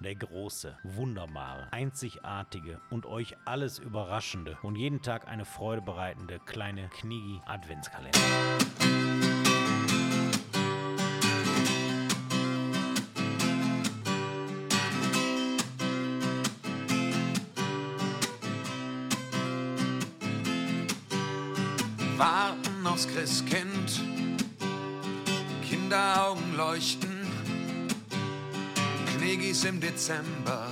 der große, wunderbare, einzigartige und euch alles überraschende und jeden Tag eine Freude bereitende kleine Knigi Adventskalender. warten aufs Christkind. Kinderaugen leuchten, Knigis im Dezember,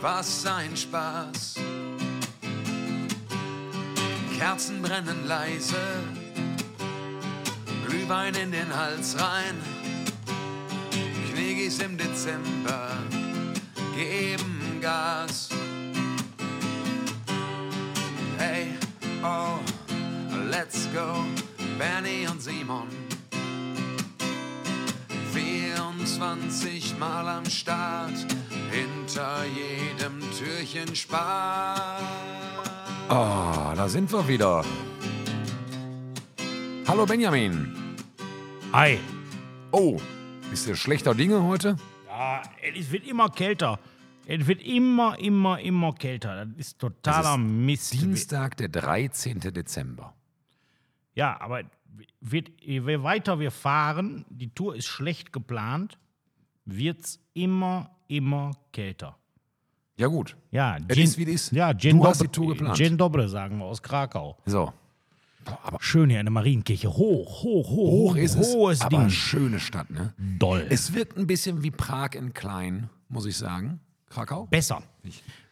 was ein Spaß. Kerzen brennen leise, Glühwein in den Hals rein. Knigis im Dezember geben Gas. Hey, oh, let's go, Bernie und Simon. 24 Mal am Start, hinter jedem Türchen Spaß. Ah, da sind wir wieder. Hallo Benjamin. Hi! Oh, bist du schlechter Dinge heute? Ja, es wird immer kälter. Es wird immer, immer, immer kälter. Das ist totaler Es ist Mist. Dienstag, der 13. Dezember. Ja, aber wird, je weiter wir fahren, die Tour ist schlecht geplant, wird es immer, immer kälter. Ja gut. Ja, Es ist, wie ist. Ja, Dzień Du hast dobry- die Tour geplant. Dzień dobry, sagen wir aus Krakau. So. Aber Schön hier in der Marienkirche. Hoch, hoch, hoch. hoch ist es. Hohes aber Ding. schöne Stadt, ne? Doll. Es wirkt ein bisschen wie Prag in klein, muss ich sagen. Krakau? besser.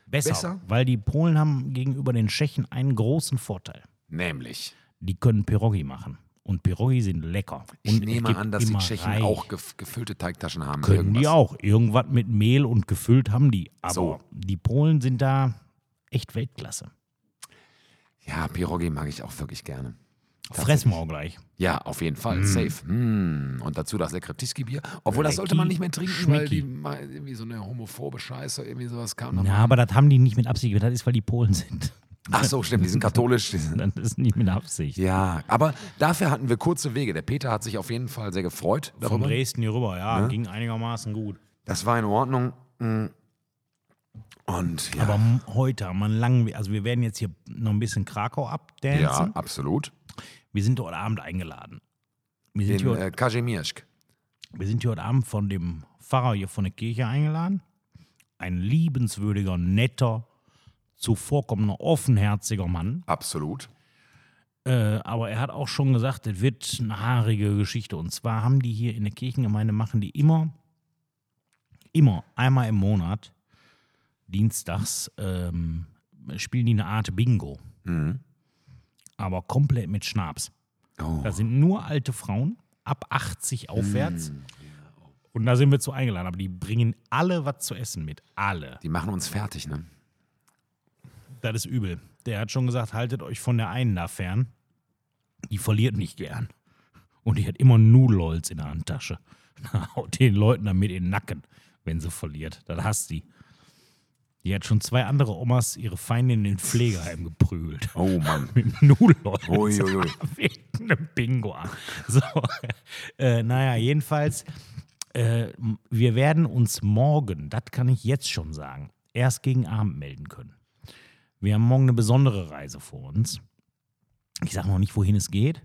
besser. Besser? Weil die Polen haben gegenüber den Tschechen einen großen Vorteil. Nämlich. Die können Pirogi machen. Und Pirogi sind lecker. Ich und nehme an, dass die Tschechen reich. auch gef gefüllte Teigtaschen haben. Können die irgendwas. auch. Irgendwas mit Mehl und gefüllt haben die. Aber So. die Polen sind da echt Weltklasse. Ja, Pierogi mag ich auch wirklich gerne. Fressen wir auch gleich. Ja, auf jeden Fall. Safe. Mm. Und dazu das leckere Tiski-Bier. Obwohl, das sollte man nicht mehr trinken, weil Schmecki. die mal irgendwie so eine homophobe Scheiße, irgendwie sowas kam. Ja, aber das haben die nicht mit Absicht. Das ist, weil die Polen sind. Ach so, stimmt, die sind katholisch. Die sind, Das ist nicht mit Absicht. ja, aber dafür hatten wir kurze Wege. Der Peter hat sich auf jeden Fall sehr gefreut Von darüber. Dresden hier rüber, ja, Ne? ging einigermaßen gut. Das war in Ordnung. Mm. Und ja, Aber heute haben wir einen langen Weg. Also wir werden jetzt hier noch ein bisschen Krakau ja abdancen. absolut. Wir sind heute Abend eingeladen. Wir sind, In hier, äh, Kazimiersk. wir sind hier heute Abend von dem Pfarrer hier von der Kirche eingeladen. Ein liebenswürdiger, netter, zuvorkommender, offenherziger Mann. Absolut. Äh, aber er hat auch schon gesagt, es wird eine haarige Geschichte. Und zwar haben die hier in der Kirchengemeinde, machen die immer, immer einmal im Monat, dienstags, ähm, spielen die eine Art Bingo. Mhm. Aber komplett mit Schnaps. Oh. Da sind nur alte Frauen, ab 80 aufwärts. Mm, Und da sind wir zu eingeladen. Aber die bringen alle was zu essen mit. Alle. Die machen uns fertig, ne? Das ist übel. Der hat schon gesagt, haltet euch von der einen da fern. Die verliert nicht gern. Und die hat immer Nudelholz in der Handtasche. Haut den Leuten damit in den Nacken, wenn sie verliert. Das hasst sie. Die hat schon zwei andere Omas ihre Feindin in den Pflegeheim geprügelt. Oh Mann. Mit Nudelholz. Ui, ui, ui. Wegen einem Bingo. So. Äh, naja, jedenfalls, äh, wir werden uns morgen, das kann ich jetzt schon sagen, erst gegen Abend melden können. Wir haben morgen eine besondere Reise vor uns. Ich sage noch nicht, wohin es geht.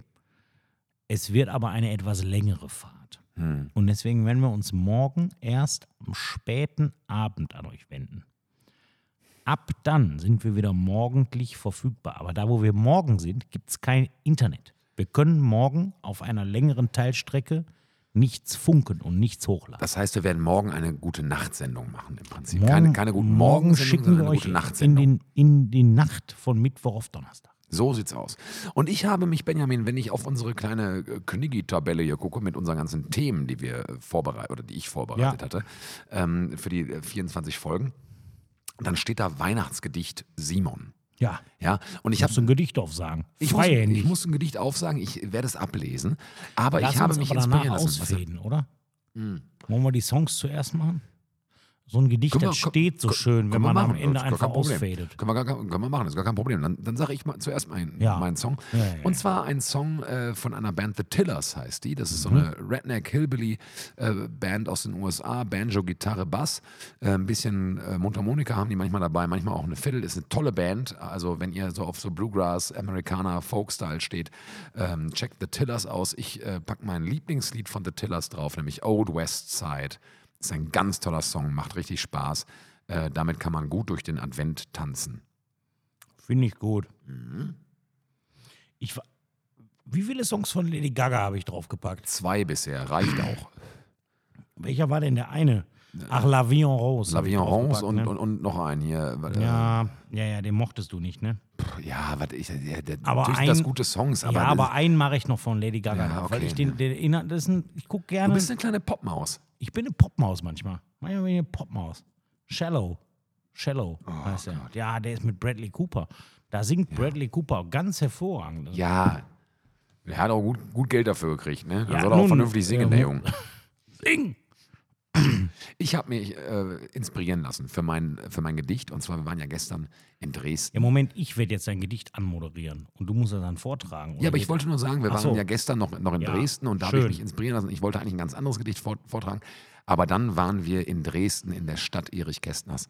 Es wird aber eine etwas längere Fahrt. Hm. Und deswegen werden wir uns morgen erst am späten Abend an euch wenden. Ab dann sind wir wieder morgendlich verfügbar. Aber da, wo wir morgen sind, gibt es kein Internet. Wir können morgen auf einer längeren Teilstrecke nichts funken und nichts hochladen. Das heißt, wir werden morgen eine gute Nachtsendung machen im Prinzip. Morgen, keine, keine guten morgen schicken sondern wir eine euch gute in, Nachtsendung. den, in die Nacht von Mittwoch auf Donnerstag. So sieht's aus. Und ich habe mich, Benjamin, wenn ich auf unsere kleine äh, Kniggi-Tabelle hier gucke mit unseren ganzen Themen, die wir äh, vorbereitet oder die ich vorbereitet Ja. hatte, ähm, für die äh, 24 Folgen, dann steht da Weihnachtsgedicht Simon. Ja, Ja, und ich habe muss ein Gedicht aufsagen. ich muss, ich muss ein Gedicht aufsagen, ich werde es ablesen, aber Lass ich habe mich aber danach inspirieren lassen. Ausreden, oder? Hm. Wollen wir die Songs zuerst machen? So ein Gedicht, Können das wir- steht so schön, wenn man am machen, Ende ist gar einfach ausfadet. Können wir, gar, können wir machen, das ist gar kein Problem. Dann, dann sage ich mal zuerst meinen, Ja. meinen Song. Ja, ja. Und zwar ein Song äh, von einer Band, The Tillers heißt die. Das ist so Mhm. eine Redneck-Hillbilly-Band aus den USA. Banjo, Gitarre, Bass. Äh, ein bisschen äh, Mundharmonika haben die manchmal dabei, manchmal auch eine Fiddle. Ist eine tolle Band. Also wenn ihr so auf so Bluegrass, Americana, Folk-Style steht, ähm, checkt The Tillers aus. Ich äh, packe mein Lieblingslied von The Tillers drauf, nämlich Old West Side. Ist ein ganz toller Song, macht richtig Spaß. Äh, damit kann man gut durch den Advent tanzen. Finde ich gut. Mhm. Ich, wie viele Songs von Lady Gaga habe ich draufgepackt? Zwei bisher, reicht auch. Welcher war denn der eine? Ach, La Vie en Rose. La hab ich Vie en Rose und, ne? und, und noch einen hier. Äh, Ja, ja, ja, den mochtest du nicht, ne? Ja, warte, ich, ja, der, Aber natürlich ein- das gute Songs, aber, ja, aber einen mache ich noch von Lady Gaga, Ja, drauf, weil okay, ich den, den Inhalt, das ist ein, ich gucke du gerne, bist eine kleine Popmaus. ich bin eine Popmaus manchmal. Manchmal bin ich eine Popmaus. Shallow. Shallow Oh heißt er. Ja, der ist mit Bradley Cooper. Da singt Bradley Cooper ganz hervorragend. Ja, er hat auch gut, gut Geld dafür gekriegt, ne? Dann Ja, soll er auch vernünftig singen, ähm, der Junge. Sing! Ich habe mich äh, inspirieren lassen für mein, für mein Gedicht. Und zwar, wir waren ja gestern in Dresden. Ja, Moment, ich werde jetzt dein Gedicht anmoderieren und du musst es dann vortragen. Ja, aber ich wollte nur sagen, wir Ach waren so. ja gestern noch, noch in Ja, Dresden und da habe ich mich inspirieren lassen. Ich wollte eigentlich ein ganz anderes Gedicht vortragen. Aber dann waren wir in Dresden in der Stadt Erich Kästners.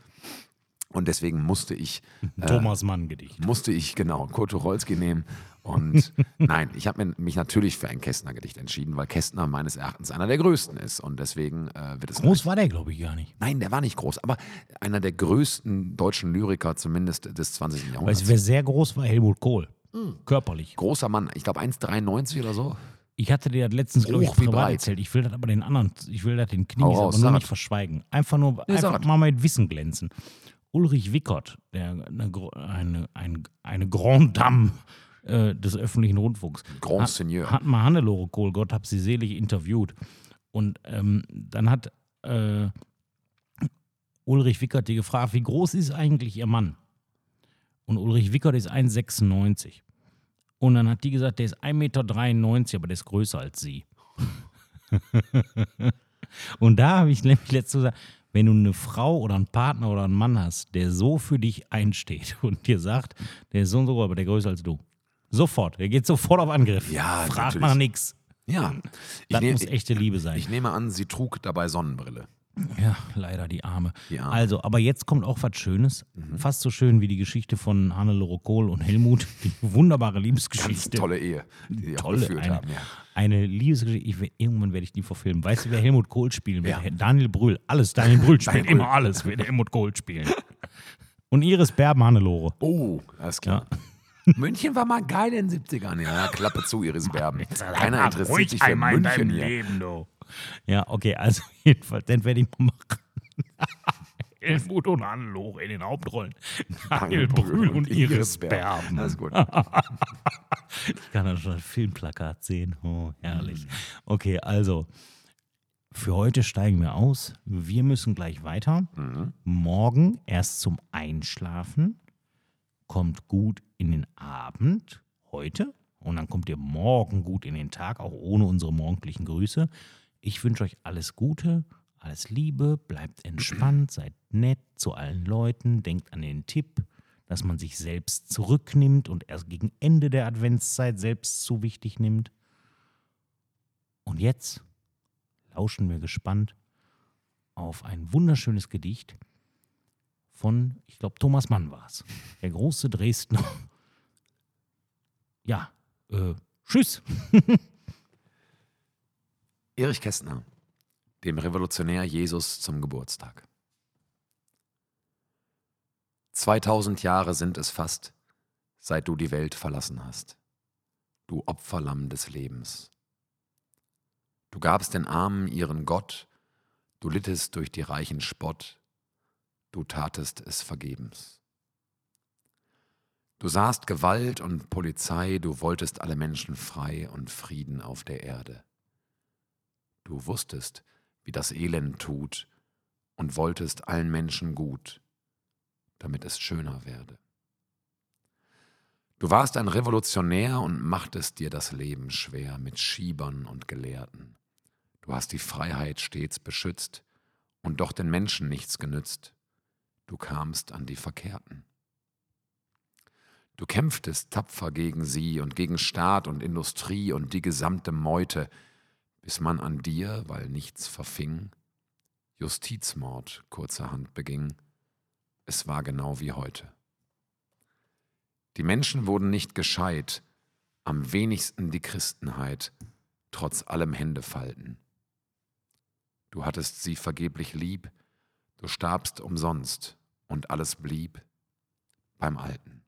Und deswegen musste ich, Thomas Mann Gedicht. musste ich genau Kurt Tucholsky nehmen. Und nein, ich habe mich natürlich für ein Kästner-Gedicht entschieden, weil Kästner meines Erachtens einer der größten ist. Und deswegen äh, wird es. Groß war der, glaube ich, gar nicht. Nein, der war nicht groß, aber einer der größten deutschen Lyriker, zumindest des 20. Weil Jahrhunderts. es wer sehr groß war, Helmut Kohl. Hm. Körperlich. Großer Mann, ich glaube 1,93 oder so. Ich hatte dir das letztens, glaube ich, privat erzählt. Ich will das aber den anderen, ich will das den Knies aber nur nicht verschweigen. Einfach nur, Nee, einfach mal mit Wissen glänzen. Ulrich Wickert, der eine, eine, ein, eine Grand Dame äh, des öffentlichen Rundfunks, Grand hat, Seigneur. hat mal Hannelore Kohl, Gott hab sie selig, interviewt. Und ähm, dann hat äh, Ulrich Wickert die gefragt, wie groß ist eigentlich ihr Mann? Und Ulrich Wickert ist 1,96. Und dann hat die gesagt, der ist 1,93 Meter, aber der ist größer als sie. Und da habe ich nämlich letztens gesagt, wenn du eine Frau oder einen Partner oder einen Mann hast, der so für dich einsteht und dir sagt, der ist so und so, aber der größer als du. Sofort, der geht sofort auf Angriff. Ja, Fragt natürlich. nach nichts. Ja. Das nehm, muss echte Liebe sein. ich nehme an, sie trug dabei Sonnenbrille. Ja, leider die Arme. Die Arme. Mhm. Also, aber jetzt kommt auch was Schönes. Fast so schön wie die Geschichte von Hannelore Kohl und Helmut. Die wunderbare Ganz Liebesgeschichte. tolle Ehe, die sie auch Tolle, geführt eine, haben. Ja. eine Liebesgeschichte. Ich, irgendwann werde ich die verfilmen. Weißt du, wer Helmut Kohl spielen wird? Ja. Daniel Brühl. Alles. Daniel Brühl spielt immer alles. Wird Helmut Kohl spielen. Und Iris Berben Hannelore. Oh, alles klar. München war mal geil in den 70ern. Ja, Klappe zu, Iris Berben. Keiner interessiert sich für München hier. Leben, du. Ja, okay, also jedenfalls, den werde ich mal machen. Helmut und Hannelore in den Hauptrollen. Daniel Brühl und Iris Berben. Alles gut. Ich kann da schon das Filmplakat sehen. Oh, herrlich. Okay, also für heute steigen wir aus. Wir müssen gleich weiter. Morgen erst zum Einschlafen. Kommt gut in den Abend heute. Und dann kommt ihr morgen gut in den Tag, auch ohne unsere morgendlichen Grüße. Ich wünsche euch alles Gute, alles Liebe, bleibt entspannt, seid nett zu allen Leuten, denkt an den Tipp, dass man sich selbst zurücknimmt und erst gegen Ende der Adventszeit selbst zu wichtig nimmt. Und jetzt lauschen wir gespannt auf ein wunderschönes Gedicht von, ich glaube, Thomas Mann war es. Der große Dresdner. Ja, äh, tschüss. Erich Kästner, dem Revolutionär Jesus zum Geburtstag. 2000 Jahre sind es fast, seit du die Welt verlassen hast, du Opferlamm des Lebens. Du gabst den Armen ihren Gott, du littest durch die Reichen Spott, du tatest es vergebens. Du sahst Gewalt und Polizei, du wolltest alle Menschen frei und Frieden auf der Erde. Du wusstest, wie das Elend tut und wolltest allen Menschen gut, damit es schöner werde. Du warst ein Revolutionär und machtest dir das Leben schwer mit Schiebern und Gelehrten. Du hast die Freiheit stets beschützt und doch den Menschen nichts genützt. Du kamst an die Verkehrten. Du kämpftest tapfer gegen sie und gegen Staat und Industrie und die gesamte Meute, bis man an dir, weil nichts verfing, Justizmord kurzerhand beging. Es war genau wie heute. Die Menschen wurden nicht gescheit, am wenigsten die Christenheit, trotz allem Händefalten. Du hattest sie vergeblich lieb, du starbst umsonst und alles blieb beim Alten.